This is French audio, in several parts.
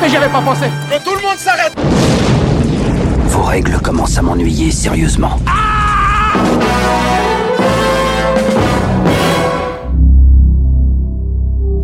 Mais j'y avais pas pensé Que tout le monde s'arrête Vos règles commencent à m'ennuyer sérieusement.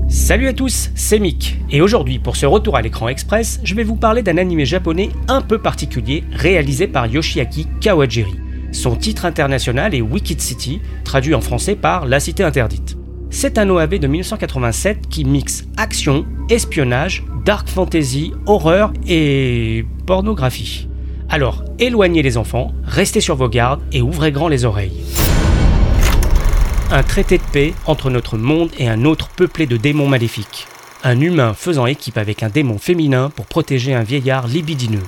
Salut à tous, c'est Mick, et aujourd'hui pour ce retour à l'écran express, je vais vous parler d'un animé japonais un peu particulier réalisé par Yoshiaki Kawajiri. Son titre international est Wicked City, traduit en français par La Cité Interdite. C'est un OAV de 1987 qui mixe action, espionnage, dark fantasy, horreur et pornographie. Alors, éloignez les enfants, restez sur vos gardes et ouvrez grand les oreilles. Un traité de paix entre notre monde et un autre peuplé de démons maléfiques. Un humain faisant équipe avec un démon féminin pour protéger un vieillard libidineux.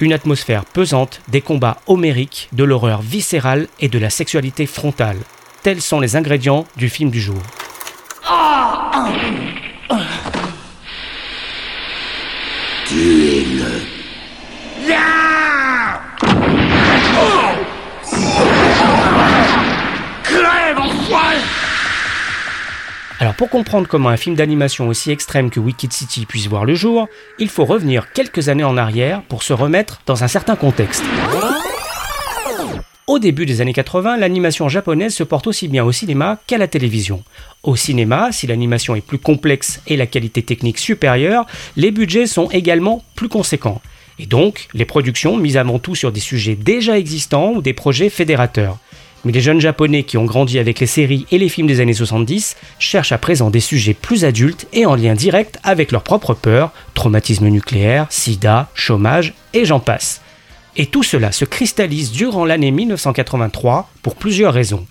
Une atmosphère pesante, des combats homériques, de l'horreur viscérale et de la sexualité frontale. Tels sont les ingrédients du film du jour. Tuez-le. Alors pour comprendre comment un film d'animation aussi extrême que Wicked City puisse voir le jour, il faut revenir quelques années en arrière pour se remettre dans un certain contexte. Au début des années 80, l'animation japonaise se porte aussi bien au cinéma qu'à la télévision. Au cinéma, si l'animation est plus complexe et la qualité technique supérieure, les budgets sont également plus conséquents. Et donc, les productions misent avant tout sur des sujets déjà existants ou des projets fédérateurs. Mais les jeunes japonais qui ont grandi avec les séries et les films des années 70 cherchent à présent des sujets plus adultes et en lien direct avec leurs propres peurs, traumatisme nucléaire, sida, chômage et j'en passe. Et tout cela se cristallise durant l'année 1983 pour plusieurs raisons.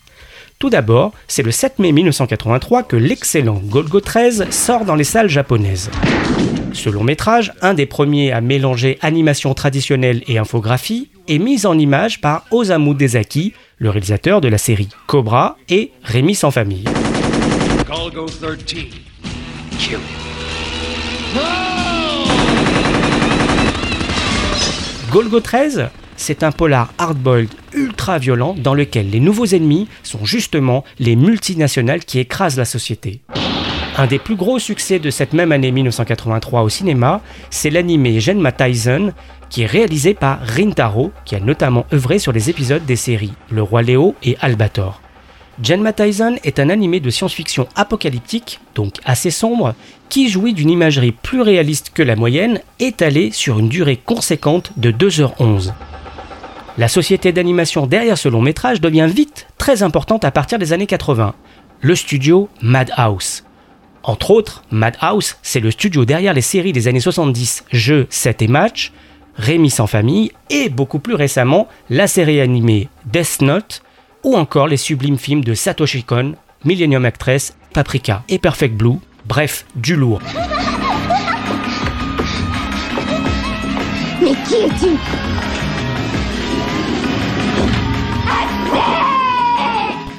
Tout d'abord, c'est le 7 mai 1983 que l'excellent Golgo 13 sort dans les salles japonaises. Ce long métrage, un des premiers à mélanger animation traditionnelle et infographie, est mis en image par Osamu Dezaki, le réalisateur de la série Cobra et Rémi sans famille. Golgo 13. Kill him. Golgo 13, c'est un polar hardboiled ultra violent dans lequel les nouveaux ennemis sont justement les multinationales qui écrasent la société. Un des plus gros succès de cette même année 1983 au cinéma, c'est l'animé Genma Tyson, qui est réalisé par Rintaro, qui a notamment œuvré sur les épisodes des séries Le Roi Léo et Albator. Genma Tyson est un animé de science-fiction apocalyptique, donc assez sombre, qui jouit d'une imagerie plus réaliste que la moyenne, étalée sur une durée conséquente de 2h11. La société d'animation derrière ce long métrage devient vite très importante à partir des années 80, le studio Madhouse. Entre autres, Madhouse, c'est le studio derrière les séries des années 70 Jeux, 7 et Match, Rémi sans famille et beaucoup plus récemment la série animée Death Note ou encore les sublimes films de Satoshi Kon, Millennium Actress, Paprika et Perfect Blue, bref, du lourd. Mais qui es-tu?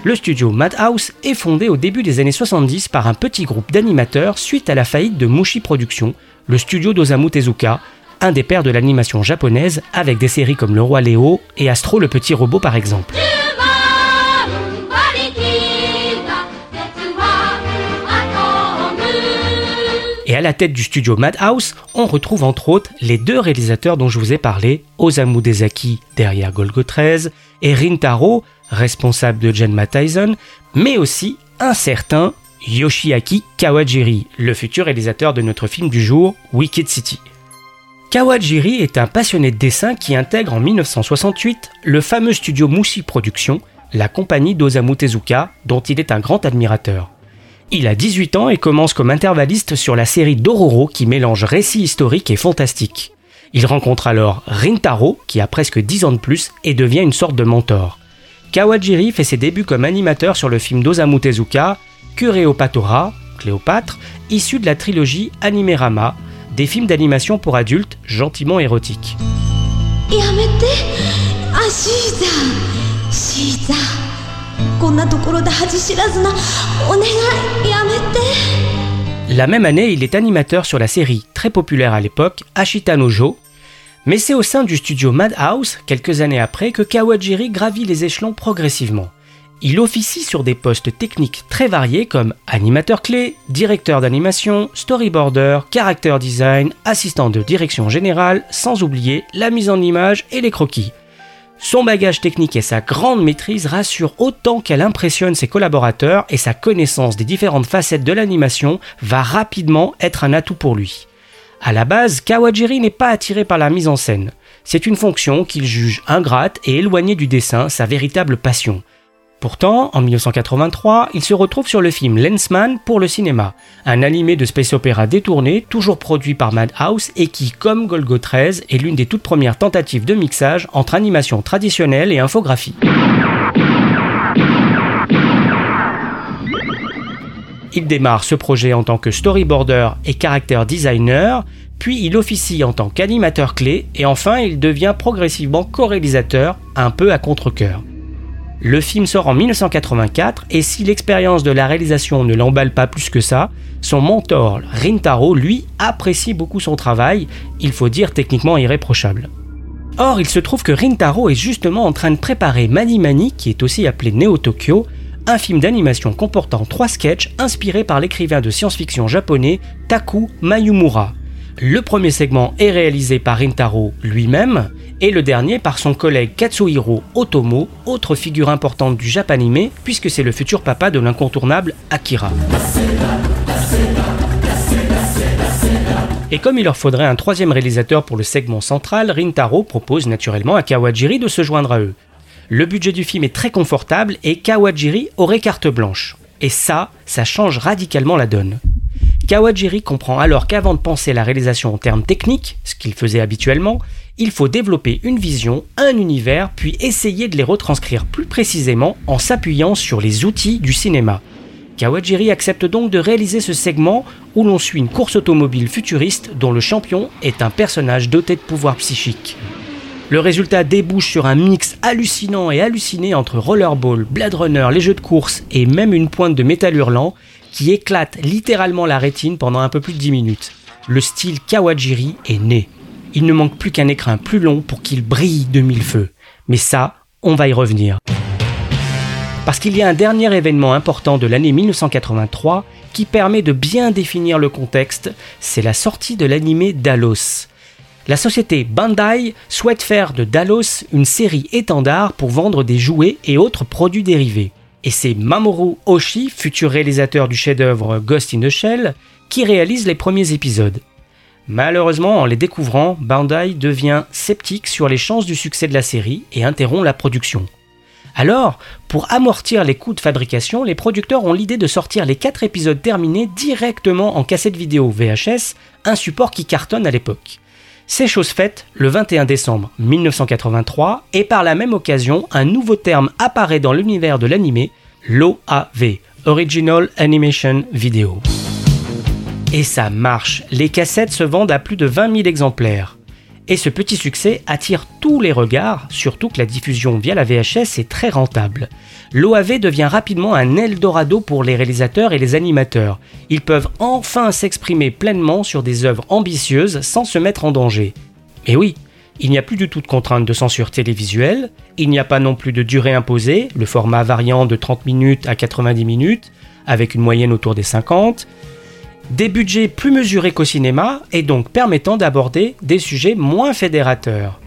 Le studio Madhouse est fondé au début des années 70 par un petit groupe d'animateurs suite à la faillite de Mushi Productions, le studio d'Osamu Tezuka, un des pères de l'animation japonaise avec des séries comme Le Roi Léo et Astro le petit robot par exemple. Et à la tête du studio Madhouse, on retrouve entre autres les deux réalisateurs dont je vous ai parlé, Osamu Dezaki derrière Golgo 13 et Rintaro, responsable de Genma Tyson, mais aussi un certain Yoshiaki Kawajiri, le futur réalisateur de notre film du jour, Wicked City. Kawajiri est un passionné de dessin qui intègre en 1968 le fameux studio Mushi Productions, la compagnie d'Osamu Tezuka, dont il est un grand admirateur. Il a 18 ans et commence comme intervalliste sur la série Dororo qui mélange récits historiques et fantastiques. Il rencontre alors Rintaro, qui a presque 10 ans de plus, et devient une sorte de mentor. Kawajiri fait ses débuts comme animateur sur le film d'Osamu Tezuka, Kureopatora, Cléopâtre, issu de la trilogie Animerama, des films d'animation pour adultes gentiment érotiques. んなところで恥知らずなお願いやめて La même année, il est animateur sur la série très populaire à l'époque Ashita no Jo, mais c'est au sein du studio Madhouse, quelques années après, que Kawajiri gravit les échelons progressivement. Il officie sur des postes techniques très variés comme animateur clé, directeur d'animation, storyboarder, character design, assistant de direction générale, sans oublier la mise en image et les croquis. Son bagage technique et sa grande maîtrise rassurent autant qu'elle impressionne ses collaborateurs et sa connaissance des différentes facettes de l'animation va rapidement être un atout pour lui. À la base, Kawajiri n'est pas attiré par la mise en scène. C'est une fonction qu'il juge ingrate et éloignée du dessin, sa véritable passion. Pourtant, en 1983, il se retrouve sur le film Lensman pour le cinéma, un animé de space opéra détourné, toujours produit par Madhouse et qui, comme Golgo 13, est l'une des toutes premières tentatives de mixage entre animation traditionnelle et infographie. Il démarre ce projet en tant que storyboarder et character designer, puis il officie en tant qu'animateur clé et enfin il devient progressivement co-réalisateur, un peu à contre-coeur. Le film sort en 1984 et si l'expérience de la réalisation ne l'emballe pas plus que ça, son mentor Rintaro, lui, apprécie beaucoup son travail, il faut dire techniquement irréprochable. Or, il se trouve que Rintaro est justement en train de préparer Mani Mani, qui est aussi appelé Neo Tokyo, un film d'animation comportant trois sketchs inspirés par l'écrivain de science-fiction japonais Taku Mayumura. Le premier segment est réalisé par Rintaro lui-même, et le dernier par son collègue Katsuhiro Otomo, autre figure importante du Japanime, puisque c'est le futur papa de l'incontournable Akira. Et comme il leur faudrait un troisième réalisateur pour le segment central, Rintaro propose naturellement à Kawajiri de se joindre à eux. Le budget du film est très confortable et Kawajiri aurait carte blanche. Et ça, ça change radicalement la donne. Kawajiri comprend alors qu'avant de penser la réalisation en termes techniques, ce qu'il faisait habituellement, il faut développer une vision, un univers, puis essayer de les retranscrire plus précisément en s'appuyant sur les outils du cinéma. Kawajiri accepte donc de réaliser ce segment où l'on suit une course automobile futuriste dont le champion est un personnage doté de pouvoirs psychiques. Le résultat débouche sur un mix hallucinant et halluciné entre Rollerball, Blade Runner, les jeux de course et même une pointe de métal hurlant qui éclate littéralement la rétine pendant un peu plus de 10 minutes. Le style Kawajiri est né. Il ne manque plus qu'un écrin plus long pour qu'il brille de mille feux. Mais ça, on va y revenir. Parce qu'il y a un dernier événement important de l'année 1983 qui permet de bien définir le contexte, c'est la sortie de l'animé Dalos. La société Bandai souhaite faire de Dalos une série étendard pour vendre des jouets et autres produits dérivés. Et c'est Mamoru Oshii, futur réalisateur du chef-d'œuvre Ghost in the Shell, qui réalise les premiers épisodes. Malheureusement, en les découvrant, Bandai devient sceptique sur les chances du succès de la série et interrompt la production. Alors, pour amortir les coûts de fabrication, les producteurs ont l'idée de sortir les 4 épisodes terminés directement en cassette vidéo VHS, un support qui cartonne à l'époque. C'est chose faite le 21 décembre 1983 et par la même occasion, un nouveau terme apparaît dans l'univers de l'animé, l'OAV, Original Animation Video. Et ça marche, les cassettes se vendent à plus de 20 000 exemplaires. Et ce petit succès attire tous les regards, surtout que la diffusion via la VHS est très rentable. L'OAV devient rapidement un Eldorado pour les réalisateurs et les animateurs. Ils peuvent enfin s'exprimer pleinement sur des œuvres ambitieuses sans se mettre en danger. Et oui, il n'y a plus du tout de contraintes de censure télévisuelle, il n'y a pas non plus de durée imposée, le format variant de 30 minutes à 90 minutes, avec une moyenne autour des 50, des budgets plus mesurés qu'au cinéma et donc permettant d'aborder des sujets moins fédérateurs.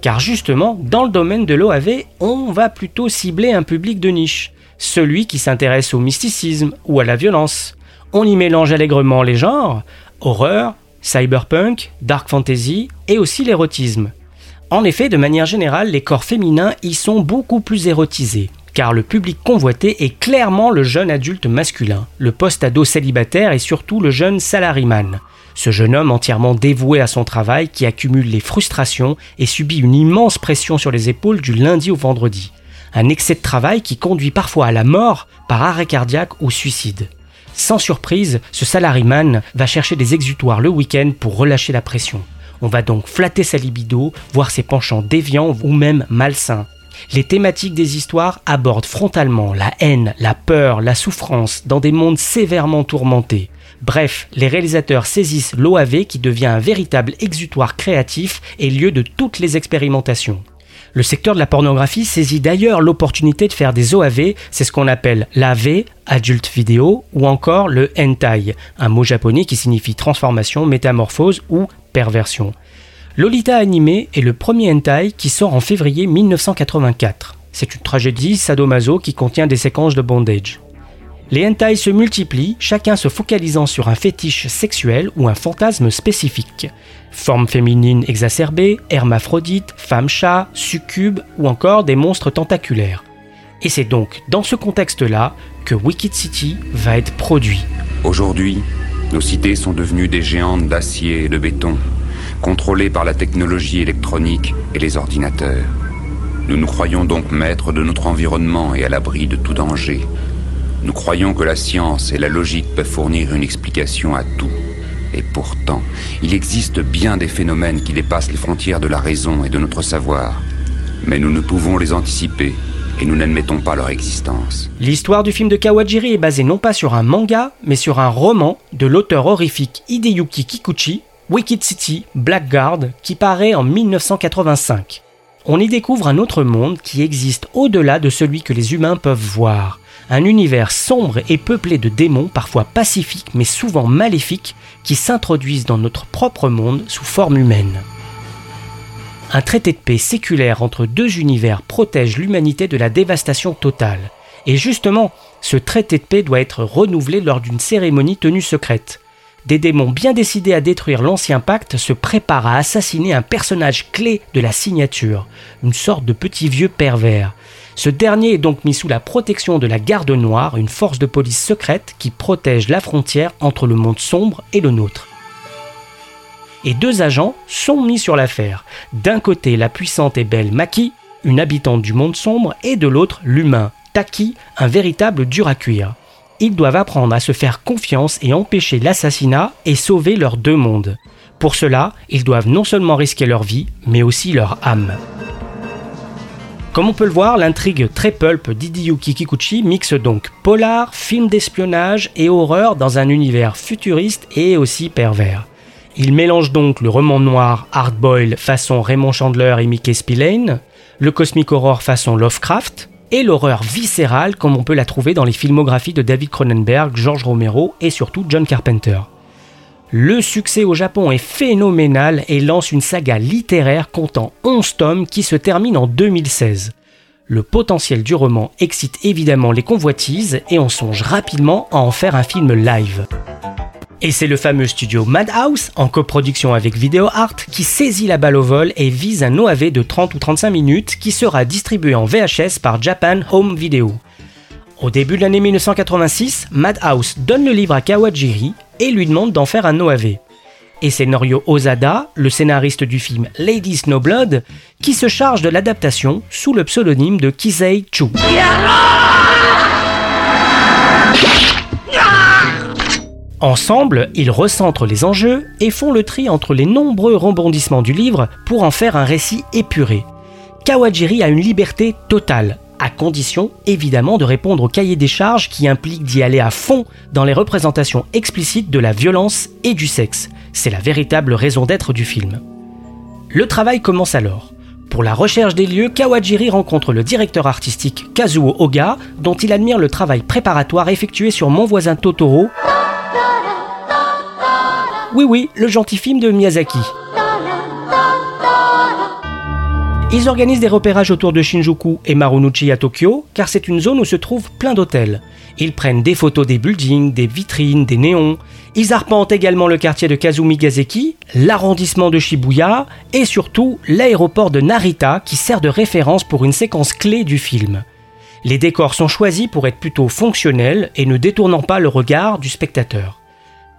Car justement, dans le domaine de l'OAV, on va plutôt cibler un public de niche, celui qui s'intéresse au mysticisme ou à la violence. On y mélange allègrement les genres, horreur, cyberpunk, dark fantasy et aussi l'érotisme. En effet, de manière générale, les corps féminins y sont beaucoup plus érotisés car le public convoité est clairement le jeune adulte masculin, le post-ado célibataire et surtout le jeune salariman. Ce jeune homme entièrement dévoué à son travail qui accumule les frustrations et subit une immense pression sur les épaules du lundi au vendredi. Un excès de travail qui conduit parfois à la mort par arrêt cardiaque ou suicide. Sans surprise, ce salaryman va chercher des exutoires le week-end pour relâcher la pression. On va donc flatter sa libido, voir ses penchants déviants ou même malsains. Les thématiques des histoires abordent frontalement la haine, la peur, la souffrance dans des mondes sévèrement tourmentés. Bref, les réalisateurs saisissent l'OAV qui devient un véritable exutoire créatif et lieu de toutes les expérimentations. Le secteur de la pornographie saisit d'ailleurs l'opportunité de faire des OAV, c'est ce qu'on appelle l'AV, adulte vidéo, ou encore le hentai, un mot japonais qui signifie transformation, métamorphose ou perversion. Lolita Animé est le premier hentai qui sort en février 1984. C'est une tragédie sadomaso qui contient des séquences de bondage. Les hentai se multiplient, chacun se focalisant sur un fétiche sexuel ou un fantasme spécifique. Forme féminine exacerbée, hermaphrodite, femme-chat, succube ou encore des monstres tentaculaires. Et c'est donc dans ce contexte-là que Wicked City va être produit. Aujourd'hui, nos cités sont devenues des géantes d'acier et de béton, contrôlées par la technologie électronique et les ordinateurs. Nous nous croyons donc maîtres de notre environnement et à l'abri de tout danger. Nous croyons que la science et la logique peuvent fournir une explication à tout. Et pourtant, il existe bien des phénomènes qui dépassent les frontières de la raison et de notre savoir. Mais nous ne pouvons les anticiper et nous n'admettons pas leur existence. L'histoire du film de Kawajiri est basée non pas sur un manga, mais sur un roman de l'auteur horrifique Hideyuki Kikuchi, Wicked City Blackguard, qui paraît en 1985. On y découvre un autre monde qui existe au-delà de celui que les humains peuvent voir un univers sombre et peuplé de démons parfois pacifiques mais souvent maléfiques qui s'introduisent dans notre propre monde sous forme humaine. Un traité de paix séculaire entre deux univers protège l'humanité de la dévastation totale. Et justement, ce traité de paix doit être renouvelé lors d'une cérémonie tenue secrète. Des démons bien décidés à détruire l'ancien pacte se préparent à assassiner un personnage clé de la signature, une sorte de petit vieux pervers. Ce dernier est donc mis sous la protection de la Garde Noire, une force de police secrète qui protège la frontière entre le monde sombre et le nôtre. Et deux agents sont mis sur l'affaire. D'un côté, la puissante et belle Maki, une habitante du monde sombre, et de l'autre, l'humain, Taki, un véritable dur à cuire. Ils doivent apprendre à se faire confiance et empêcher l'assassinat et sauver leurs deux mondes. Pour cela, ils doivent non seulement risquer leur vie, mais aussi leur âme. Comme on peut le voir, l'intrigue très pulp d'Hideyuki Kikuchi mixe donc polar, film d'espionnage et horreur dans un univers futuriste et aussi pervers. Il mélange donc le roman noir hardboil façon Raymond Chandler et Mickey Spillane, le cosmic horror façon Lovecraft, et l'horreur viscérale comme on peut la trouver dans les filmographies de David Cronenberg, George Romero et surtout John Carpenter. Le succès au Japon est phénoménal et lance une saga littéraire comptant 11 tomes qui se termine en 2016. Le potentiel du roman excite évidemment les convoitises et on songe rapidement à en faire un film live. Et c'est le fameux studio Madhouse, en coproduction avec Video Art, qui saisit la balle au vol et vise un OAV de 30 ou 35 minutes qui sera distribué en VHS par Japan Home Video. Au début de l'année 1986, Madhouse donne le livre à Kawajiri et lui demande d'en faire un OAV. Et c'est Norio Ozada, le scénariste du film Lady Snowblood, qui se charge de l'adaptation sous le pseudonyme de Kisei Chu. Ensemble, ils recentrent les enjeux et font le tri entre les nombreux rebondissements du livre pour en faire un récit épuré. Kawajiri a une liberté totale, à condition évidemment de répondre au cahier des charges qui implique d'y aller à fond dans les représentations explicites de la violence et du sexe. C'est la véritable raison d'être du film. Le travail commence alors. Pour la recherche des lieux, Kawajiri rencontre le directeur artistique Kazuo Oga, dont il admire le travail préparatoire effectué sur Mon voisin Totoro. Oui oui, le gentil film de Miyazaki. Ils organisent des repérages autour de Shinjuku et Marunouchi à Tokyo, car c'est une zone où se trouvent plein d'hôtels. Ils prennent des photos des buildings, des vitrines, des néons. Ils arpentent également le quartier de Kazumi-Gazeki, l'arrondissement de Shibuya et surtout l'aéroport de Narita qui sert de référence pour une séquence clé du film. Les décors sont choisis pour être plutôt fonctionnels et ne détournant pas le regard du spectateur.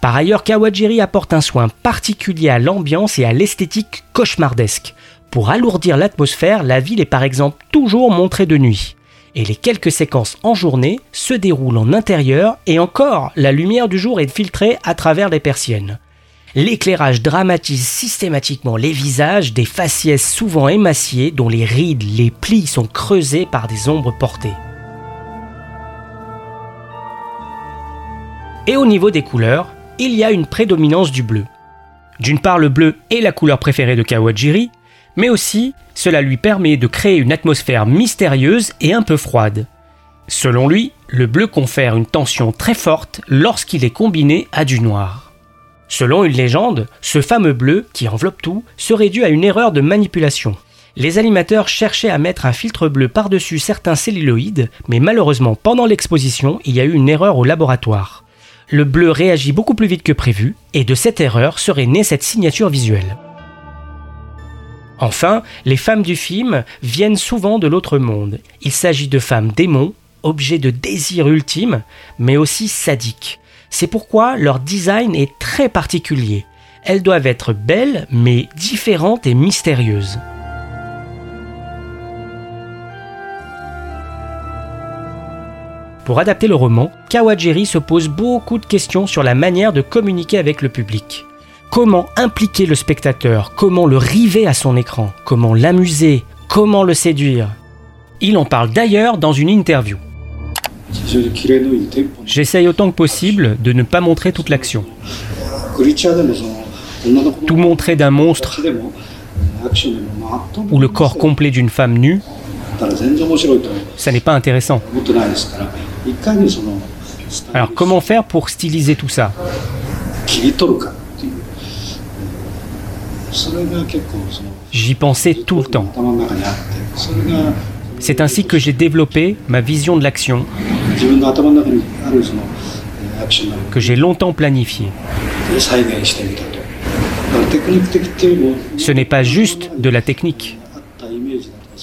Par ailleurs, Kawajiri apporte un soin particulier à l'ambiance et à l'esthétique cauchemardesque. Pour alourdir l'atmosphère, la ville est par exemple toujours montrée de nuit. Et les quelques séquences en journée se déroulent en intérieur et encore, la lumière du jour est filtrée à travers les persiennes. L'éclairage dramatise systématiquement les visages des faciès souvent émaciés dont les rides, les plis sont creusés par des ombres portées. Et au niveau des couleurs, il y a une prédominance du bleu. D'une part, le bleu est la couleur préférée de Kawajiri, mais aussi cela lui permet de créer une atmosphère mystérieuse et un peu froide. Selon lui, le bleu confère une tension très forte lorsqu'il est combiné à du noir. Selon une légende, ce fameux bleu, qui enveloppe tout, serait dû à une erreur de manipulation. Les animateurs cherchaient à mettre un filtre bleu par-dessus certains celluloïdes, mais malheureusement pendant l'exposition, il y a eu une erreur au laboratoire. Le bleu réagit beaucoup plus vite que prévu, et de cette erreur serait née cette signature visuelle. Enfin, les femmes du film viennent souvent de l'autre monde. Il s'agit de femmes démons, objets de désir ultime, mais aussi sadiques. C'est pourquoi leur design est très particulier. Elles doivent être belles, mais différentes et mystérieuses. Pour adapter le roman, Kawajiri se pose beaucoup de questions sur la manière de communiquer avec le public. Comment impliquer le spectateur? Comment le river à son écran? Comment l'amuser? Comment le séduire? Il en parle d'ailleurs dans une interview. J'essaye autant que possible de ne pas montrer toute l'action. Tout montrer d'un monstre ou le corps complet d'une femme nue, ça n'est pas intéressant. Alors comment faire pour styliser tout ça? J'y pensais tout le temps. C'est ainsi que j'ai développé ma vision de l'action, que j'ai longtemps planifiée. Ce n'est pas juste de la technique.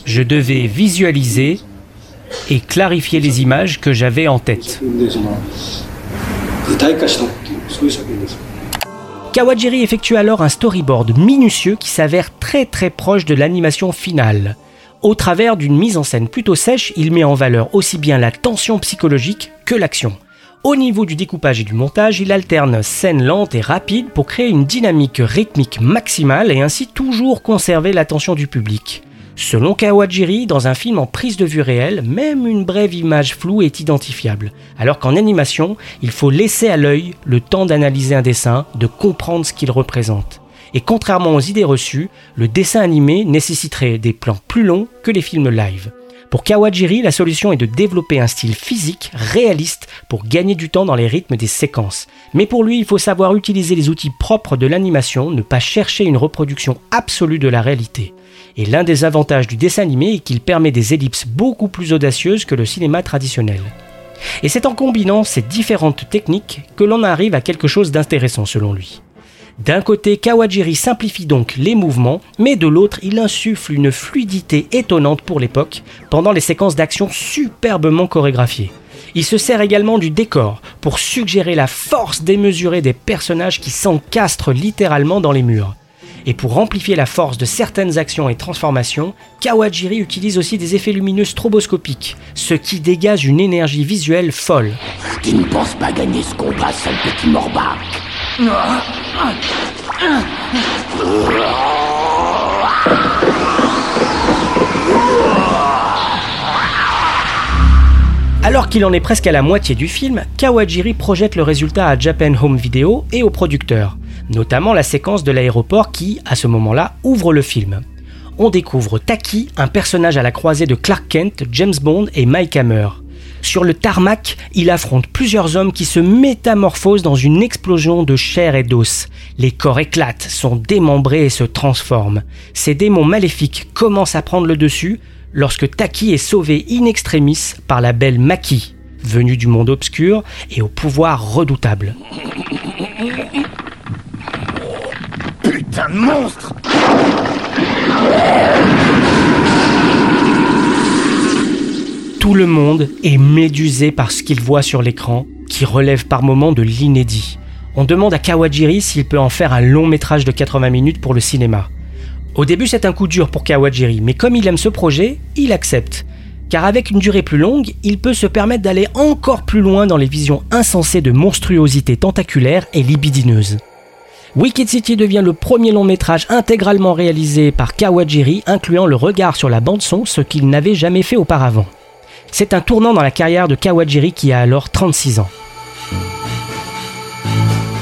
Je devais visualiser et clarifier les images que j'avais en tête. Kawajiri effectue alors un storyboard minutieux qui s'avère très très proche de l'animation finale. Au travers d'une mise en scène plutôt sèche, il met en valeur aussi bien la tension psychologique que l'action. Au niveau du découpage et du montage, il alterne scènes lentes et rapides pour créer une dynamique rythmique maximale et ainsi toujours conserver l'attention du public. Selon Kawajiri, dans un film en prise de vue réelle, même une brève image floue est identifiable, alors qu'en animation, il faut laisser à l'œil le temps d'analyser un dessin, de comprendre ce qu'il représente. Et contrairement aux idées reçues, le dessin animé nécessiterait des plans plus longs que les films live. Pour Kawajiri, la solution est de développer un style physique réaliste pour gagner du temps dans les rythmes des séquences. Mais pour lui, il faut savoir utiliser les outils propres de l'animation, ne pas chercher une reproduction absolue de la réalité. Et l'un des avantages du dessin animé est qu'il permet des ellipses beaucoup plus audacieuses que le cinéma traditionnel. Et c'est en combinant ces différentes techniques que l'on arrive à quelque chose d'intéressant selon lui. D'un côté, Kawajiri simplifie donc les mouvements, mais de l'autre, il insuffle une fluidité étonnante pour l'époque pendant les séquences d'action superbement chorégraphiées. Il se sert également du décor pour suggérer la force démesurée des personnages qui s'encastrent littéralement dans les murs. Et pour amplifier la force de certaines actions et transformations, Kawajiri utilise aussi des effets lumineux stroboscopiques, ce qui dégage une énergie visuelle folle. Tu ne penses pas gagner ce combat, sale petit morbac Alors qu'il en est presque à la moitié du film, Kawajiri projette le résultat à Japan Home Video et au producteur notamment la séquence de l'aéroport qui, à ce moment-là, ouvre le film. On découvre Taki, un personnage à la croisée de Clark Kent, James Bond et Mike Hammer. Sur le tarmac, il affronte plusieurs hommes qui se métamorphosent dans une explosion de chair et d'os. Les corps éclatent, sont démembrés et se transforment. Ces démons maléfiques commencent à prendre le dessus lorsque Taki est sauvé in extremis par la belle Maki, venue du monde obscur et au pouvoir redoutable. Putain monstre Tout le monde est médusé par ce qu'il voit sur l'écran, qui relève par moments de l'inédit. On demande à Kawajiri s'il peut en faire un long métrage de 80 minutes pour le cinéma. Au début, c'est un coup dur pour Kawajiri, mais comme il aime ce projet, il accepte. car avec une durée plus longue, il peut se permettre d'aller encore plus loin dans les visions insensées de monstruosités tentaculaires et libidineuses. Wicked City devient le premier long métrage intégralement réalisé par Kawajiri, incluant le regard sur la bande-son, ce qu'il n'avait jamais fait auparavant. C'est un tournant dans la carrière de Kawajiri qui a alors 36 ans.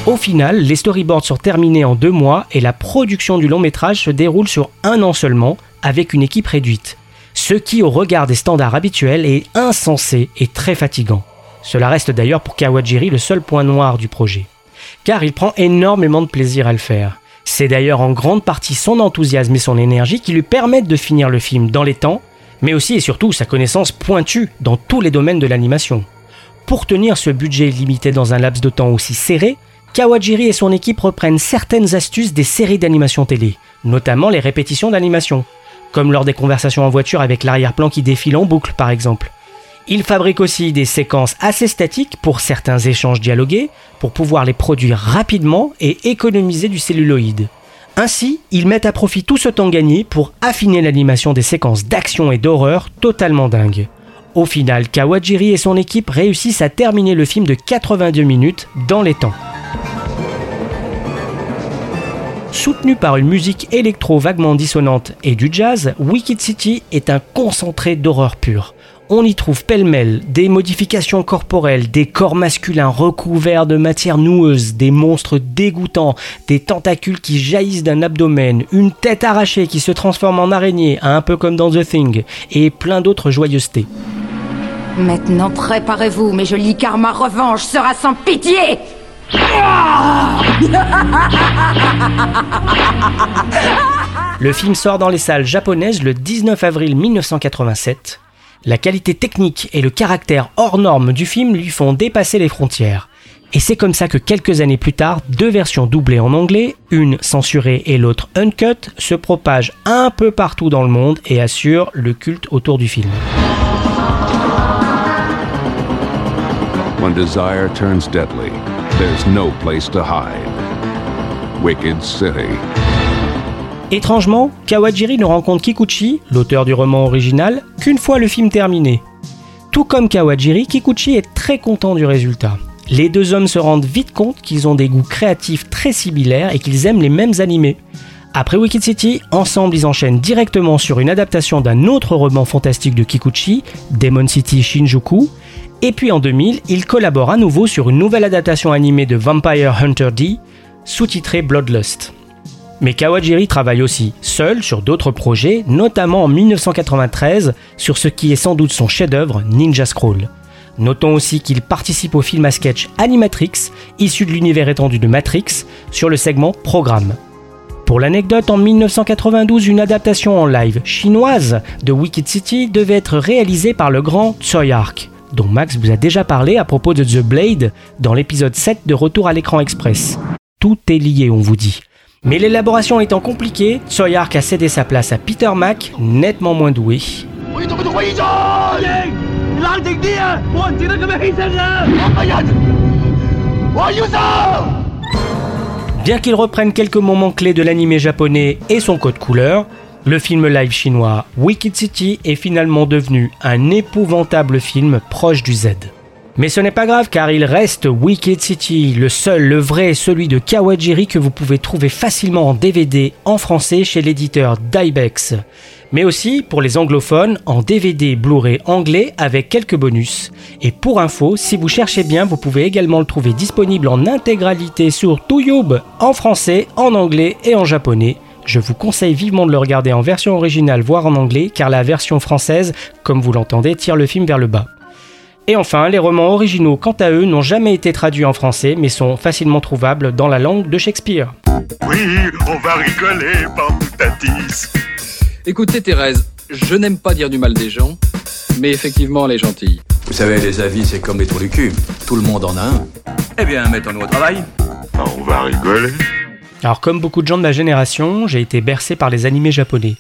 Au final, les storyboards sont terminés en deux mois et la production du long métrage se déroule sur un an seulement, avec une équipe réduite. Ce qui, au regard des standards habituels, est insensé et très fatigant. Cela reste d'ailleurs pour Kawajiri le seul point noir du projet. Car il prend énormément de plaisir à le faire. C'est d'ailleurs en grande partie son enthousiasme et son énergie qui lui permettent de finir le film dans les temps, mais aussi et surtout sa connaissance pointue dans tous les domaines de l'animation. Pour tenir ce budget limité dans un laps de temps aussi serré, Kawajiri et son équipe reprennent certaines astuces des séries d'animation télé, notamment les répétitions d'animation, comme lors des conversations en voiture avec l'arrière-plan qui défile en boucle par exemple. Il fabrique aussi des séquences assez statiques pour certains échanges dialogués, pour pouvoir les produire rapidement et économiser du celluloïde. Ainsi, ils mettent à profit tout ce temps gagné pour affiner l'animation des séquences d'action et d'horreur totalement dingues. Au final, Kawajiri et son équipe réussissent à terminer le film de 82 minutes dans les temps. Soutenu par une musique électro vaguement dissonante et du jazz, Wicked City est un concentré d'horreur pure. On y trouve pêle-mêle des modifications corporelles, des corps masculins recouverts de matière noueuse, des monstres dégoûtants, des tentacules qui jaillissent d'un abdomen, une tête arrachée qui se transforme en araignée, un peu comme dans The Thing, et plein d'autres joyeusetés. Maintenant préparez-vous, mes jolis car ma revanche sera sans pitié Le film sort dans les salles japonaises le 19 avril 1987. La qualité technique et le caractère hors norme du film lui font dépasser les frontières. Et c'est comme ça que quelques années plus tard, deux versions doublées en anglais, une censurée et l'autre uncut, se propagent un peu partout dans le monde et assurent le culte autour du film. Étrangement, Kawajiri ne rencontre Kikuchi, l'auteur du roman original, qu'une fois le film terminé. Tout comme Kawajiri, Kikuchi est très content du résultat. Les deux hommes se rendent vite compte qu'ils ont des goûts créatifs très similaires et qu'ils aiment les mêmes animés. Après Wicked City, ensemble ils enchaînent directement sur une adaptation d'un autre roman fantastique de Kikuchi, Demon City Shinjuku, et puis en 2000, ils collaborent à nouveau sur une nouvelle adaptation animée de Vampire Hunter D, sous-titrée Bloodlust. Mais Kawajiri travaille aussi seul sur d'autres projets, notamment en 1993 sur ce qui est sans doute son chef-d'œuvre Ninja Scroll. Notons aussi qu'il participe au film à sketch Animatrix, issu de l'univers étendu de Matrix, sur le segment Programme. Pour l'anecdote, en 1992, une adaptation en live chinoise de Wicked City devait être réalisée par le grand Tsui Hark, dont Max vous a déjà parlé à propos de The Blade dans l'épisode 7 de Retour à l'écran express. Tout est lié, on vous dit. Mais l'élaboration étant compliquée, Soyark a cédé sa place à Peter Mack, nettement moins doué. Bien qu'il reprenne quelques moments clés de l'animé japonais et son code couleur, le film live chinois Wicked City est finalement devenu un épouvantable film proche du Z. Mais ce n'est pas grave car il reste Wicked City, le seul, le vrai, celui de Kawajiri que vous pouvez trouver facilement en DVD en français chez l'éditeur Dybex. Mais aussi pour les anglophones en DVD Blu-ray anglais avec quelques bonus. Et pour info, si vous cherchez bien, vous pouvez également le trouver disponible en intégralité sur Tuyub en français, en anglais et en japonais. Je vous conseille vivement de le regarder en version originale, voire en anglais, car la version française, comme vous l'entendez, tire le film vers le bas. Et enfin, les romans originaux, quant à eux, n'ont jamais été traduits en français, mais sont facilement trouvables dans la langue de Shakespeare. Oui, on va rigoler, Bamboutatis. Écoutez, Thérèse, je n'aime pas dire du mal des gens, mais effectivement, elle est gentille. Vous savez, les avis, c'est comme les trous du cul. Tout le monde en a un. Eh bien, mettons-nous au travail. On va rigoler. Alors, comme beaucoup de gens de ma génération, j'ai été bercé par les animés japonais.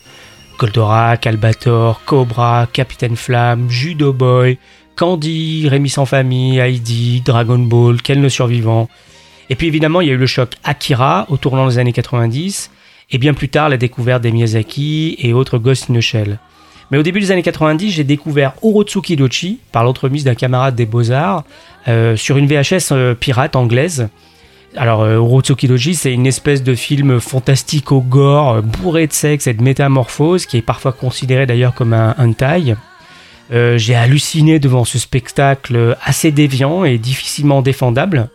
Goldorak, Albator, Cobra, Capitaine Flamme, Judo Boy, Candy, Rémi sans famille, Heidi, Dragon Ball, Ken le survivant. Et puis évidemment, il y a eu le choc Akira au tournant des années 90, et bien plus tard la découverte des Miyazaki et autres Ghost in the Shell. Mais au début des années 90, j'ai découvert Orotsuki Dochi par l'entremise d'un camarade des Beaux-Arts euh, sur une VHS euh, pirate anglaise. Alors, euh, Orotsuki Dochi, c'est une espèce de film fantastique au gore, euh, bourré de sexe et de métamorphose, qui est parfois considéré d'ailleurs comme un hentai. Euh, j'ai halluciné devant ce spectacle assez déviant et difficilement défendable.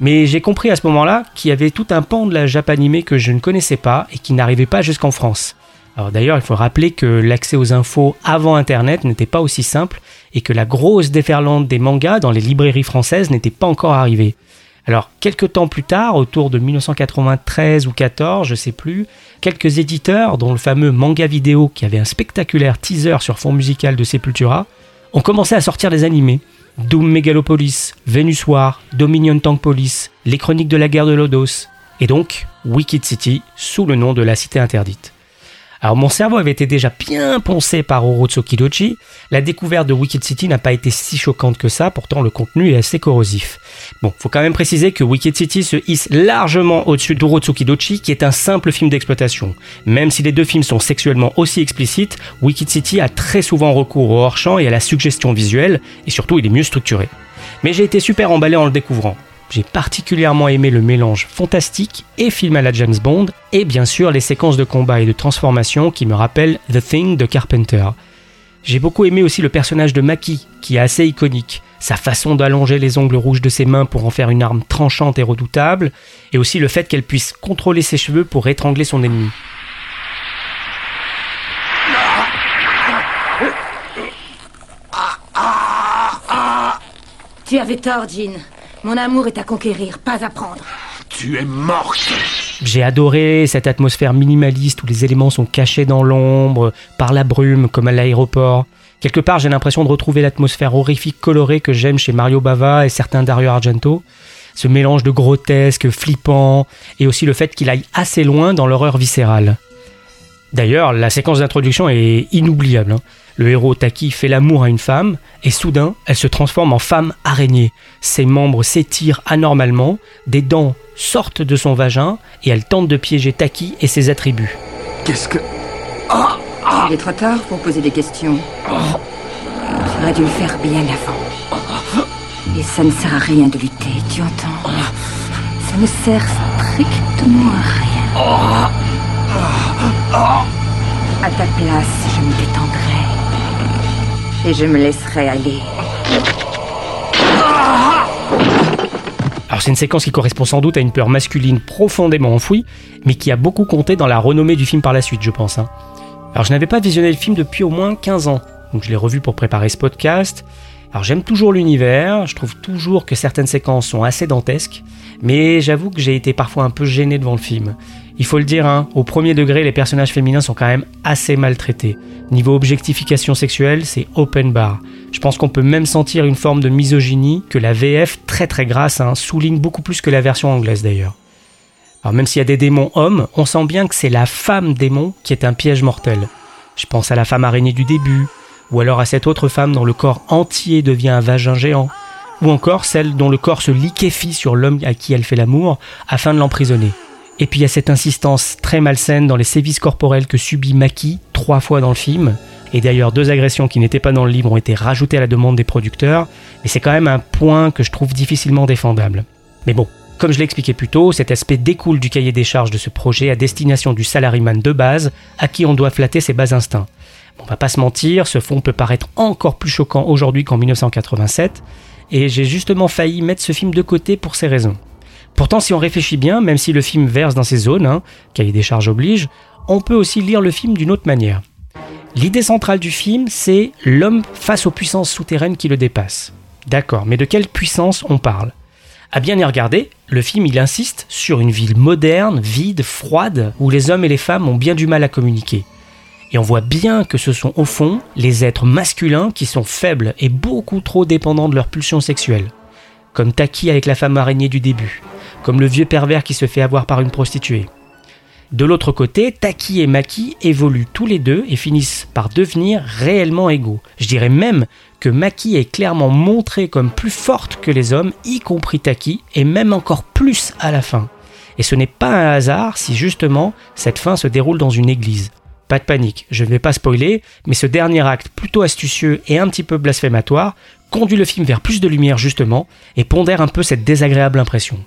Mais j'ai compris à ce moment-là qu'il y avait tout un pan de la japanimée que je ne connaissais pas et qui n'arrivait pas jusqu'en France. Alors d'ailleurs, il faut rappeler que l'accès aux infos avant Internet n'était pas aussi simple et que la grosse déferlante des mangas dans les librairies françaises n'était pas encore arrivée. Alors, quelques temps plus tard, autour de 1993 ou 14, je sais plus, quelques éditeurs, dont le fameux Manga Vidéo qui avait un spectaculaire teaser sur fond musical de Sepultura, ont commencé à sortir des animés. Doom Megalopolis, Venus War, Dominion Tank Police, Les Chroniques de la guerre de Lodos, et donc Wicked City sous le nom de la cité interdite. Alors mon cerveau avait été déjà bien poncé par Orotsuki Dochi, la découverte de Wicked City n'a pas été si choquante que ça, pourtant le contenu est assez corrosif. Bon, faut quand même préciser que Wicked City se hisse largement au-dessus d'Orotsuki Dochi, qui est un simple film d'exploitation. Même si les deux films sont sexuellement aussi explicites, Wicked City a très souvent recours au hors-champ et à la suggestion visuelle, et surtout il est mieux structuré. Mais j'ai été super emballé en le découvrant. J'ai particulièrement aimé le mélange fantastique et film à la James Bond, et bien sûr les séquences de combat et de transformation qui me rappellent The Thing de Carpenter. J'ai beaucoup aimé aussi le personnage de Maki, qui est assez iconique. Sa façon d'allonger les ongles rouges de ses mains pour en faire une arme tranchante et redoutable, et aussi le fait qu'elle puisse contrôler ses cheveux pour étrangler son ennemi. Tu avais tort, Jean. Mon amour est à conquérir, pas à prendre. Tu es morte J'ai adoré cette atmosphère minimaliste où les éléments sont cachés dans l'ombre, par la brume, comme à l'aéroport. Quelque part, j'ai l'impression de retrouver l'atmosphère horrifique colorée que j'aime chez Mario Bava et certains Dario Argento. Ce mélange de grotesque, flippant, et aussi le fait qu'il aille assez loin dans l'horreur viscérale. D'ailleurs, la séquence d'introduction est inoubliable. hein. Le héros Taki fait l'amour à une femme, et soudain, elle se transforme en femme araignée. Ses membres s'étirent anormalement, des dents sortent de son vagin, et elle tente de piéger Taki et ses attributs. Qu'est-ce que... Il est trop tard pour poser des questions. J'aurais dû le faire bien avant. Et ça ne sert à rien de lutter, tu entends Ça ne sert strictement à rien. À ta place, je me détendrai. Et je me laisserai aller. Alors c'est une séquence qui correspond sans doute à une peur masculine profondément enfouie, mais qui a beaucoup compté dans la renommée du film par la suite, je pense. hein. Alors je n'avais pas visionné le film depuis au moins 15 ans, donc je l'ai revu pour préparer ce podcast. Alors j'aime toujours l'univers, je trouve toujours que certaines séquences sont assez dantesques, mais j'avoue que j'ai été parfois un peu gêné devant le film. Il faut le dire, hein, au premier degré, les personnages féminins sont quand même assez maltraités. Niveau objectification sexuelle, c'est open bar. Je pense qu'on peut même sentir une forme de misogynie que la VF, très très grasse, hein, souligne beaucoup plus que la version anglaise d'ailleurs. Alors même s'il y a des démons hommes, on sent bien que c'est la femme démon qui est un piège mortel. Je pense à la femme araignée du début, ou alors à cette autre femme dont le corps entier devient un vagin géant, ou encore celle dont le corps se liquéfie sur l'homme à qui elle fait l'amour afin de l'emprisonner. Et puis il y a cette insistance très malsaine dans les sévices corporels que subit Maki trois fois dans le film. Et d'ailleurs, deux agressions qui n'étaient pas dans le livre ont été rajoutées à la demande des producteurs. Mais c'est quand même un point que je trouve difficilement défendable. Mais bon, comme je l'ai expliqué plus tôt, cet aspect découle du cahier des charges de ce projet à destination du salariman de base, à qui on doit flatter ses bas instincts. On va pas se mentir, ce fond peut paraître encore plus choquant aujourd'hui qu'en 1987, et j'ai justement failli mettre ce film de côté pour ces raisons. Pourtant, si on réfléchit bien, même si le film verse dans ces zones, hein, cahier des charges oblige, on peut aussi lire le film d'une autre manière. L'idée centrale du film, c'est l'homme face aux puissances souterraines qui le dépassent. D'accord, mais de quelle puissance on parle? À bien y regarder, le film il insiste sur une ville moderne, vide, froide, où les hommes et les femmes ont bien du mal à communiquer. Et on voit bien que ce sont au fond les êtres masculins qui sont faibles et beaucoup trop dépendants de leurs pulsions sexuelles. Comme Taki avec la femme araignée du début, comme le vieux pervers qui se fait avoir par une prostituée. De l'autre côté, Taki et Maki évoluent tous les deux et finissent par devenir réellement égaux. Je dirais même que Maki est clairement montrée comme plus forte que les hommes, y compris Taki, et même encore plus à la fin. Et ce n'est pas un hasard si justement cette fin se déroule dans une église. Pas de panique, je ne vais pas spoiler, mais ce dernier acte plutôt astucieux et un petit peu blasphématoire conduit le film vers plus de lumière justement et pondère un peu cette désagréable impression.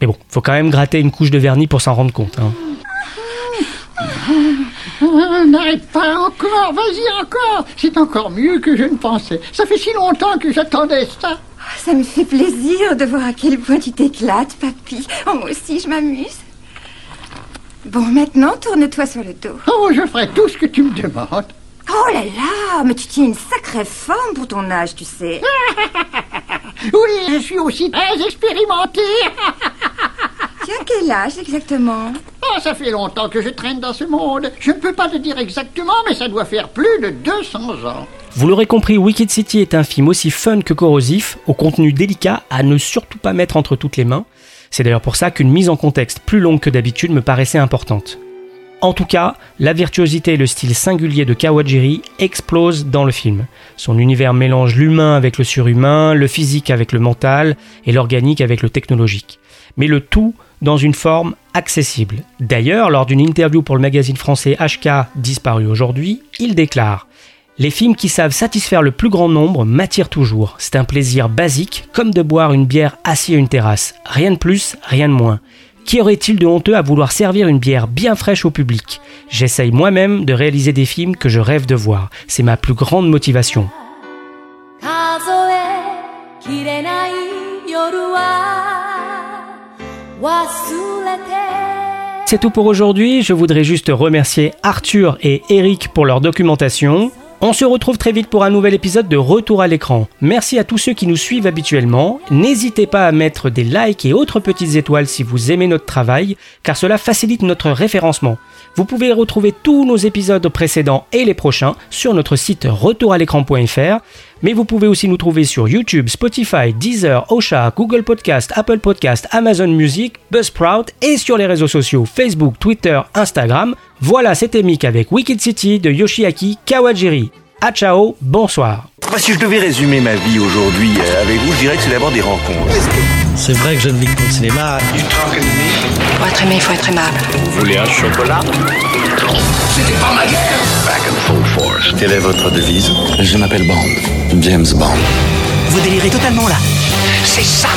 Mais bon, faut quand même gratter une couche de vernis pour s'en rendre compte. Hein. N'arrête pas encore, vas-y encore. C'est encore mieux que je ne pensais. Ça fait si longtemps que j'attendais ça. Ça me fait plaisir de voir à quel point tu t'éclates, papy. Oh, moi aussi, je m'amuse. Bon, maintenant, tourne-toi sur le dos. Oh, je ferai tout ce que tu me demandes. Oh là là, mais tu tiens une sacrée forme pour ton âge, tu sais. oui, je suis aussi très expérimenté. tu as quel âge exactement? Oh, ça fait longtemps que je traîne dans ce monde. Je ne peux pas te dire exactement, mais ça doit faire plus de 200 ans. Vous l'aurez compris, Wicked City est un film aussi fun que corrosif, au contenu délicat à ne surtout pas mettre entre toutes les mains. C'est d'ailleurs pour ça qu'une mise en contexte plus longue que d'habitude me paraissait importante. En tout cas, la virtuosité et le style singulier de Kawajiri explosent dans le film. Son univers mélange l'humain avec le surhumain, le physique avec le mental et l'organique avec le technologique. Mais le tout dans une forme accessible. D'ailleurs, lors d'une interview pour le magazine français HK disparu aujourd'hui, il déclare les films qui savent satisfaire le plus grand nombre m'attirent toujours. C'est un plaisir basique, comme de boire une bière assis à une terrasse. Rien de plus, rien de moins. Qu'y aurait-il de honteux à vouloir servir une bière bien fraîche au public? J'essaye moi-même de réaliser des films que je rêve de voir. C'est ma plus grande motivation. C'est tout pour aujourd'hui, je voudrais juste remercier Arthur et Eric pour leur documentation. On se retrouve très vite pour un nouvel épisode de Retour à l'écran. Merci à tous ceux qui nous suivent habituellement. N'hésitez pas à mettre des likes et autres petites étoiles si vous aimez notre travail, car cela facilite notre référencement. Vous pouvez retrouver tous nos épisodes précédents et les prochains sur notre site retouralécran.fr, mais vous pouvez aussi nous trouver sur YouTube, Spotify, Deezer, Osha, Google Podcast, Apple Podcast, Amazon Music, Buzzsprout et sur les réseaux sociaux Facebook, Twitter, Instagram. Voilà, c'était Mick avec Wicked City de Yoshiaki Kawajiri. A ciao, bonsoir. si je devais résumer ma vie aujourd'hui euh, avec vous, je dirais que c'est d'abord des rencontres. C'est vrai que je ne vis que le cinéma. Pour être aimé, il faut être aimable. Vous voulez un chocolat? C'était pas ma guerre Back and full Quelle est votre devise Je m'appelle Bond. James Bond. Vous délirez totalement là. C'est ça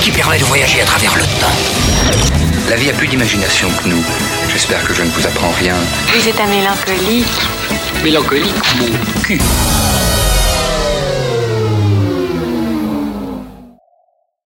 qui permet de voyager à travers le temps. La vie a plus d'imagination que nous. J'espère que je ne vous apprends rien. Vous êtes un mélancolique. Mélancolique, mon cul.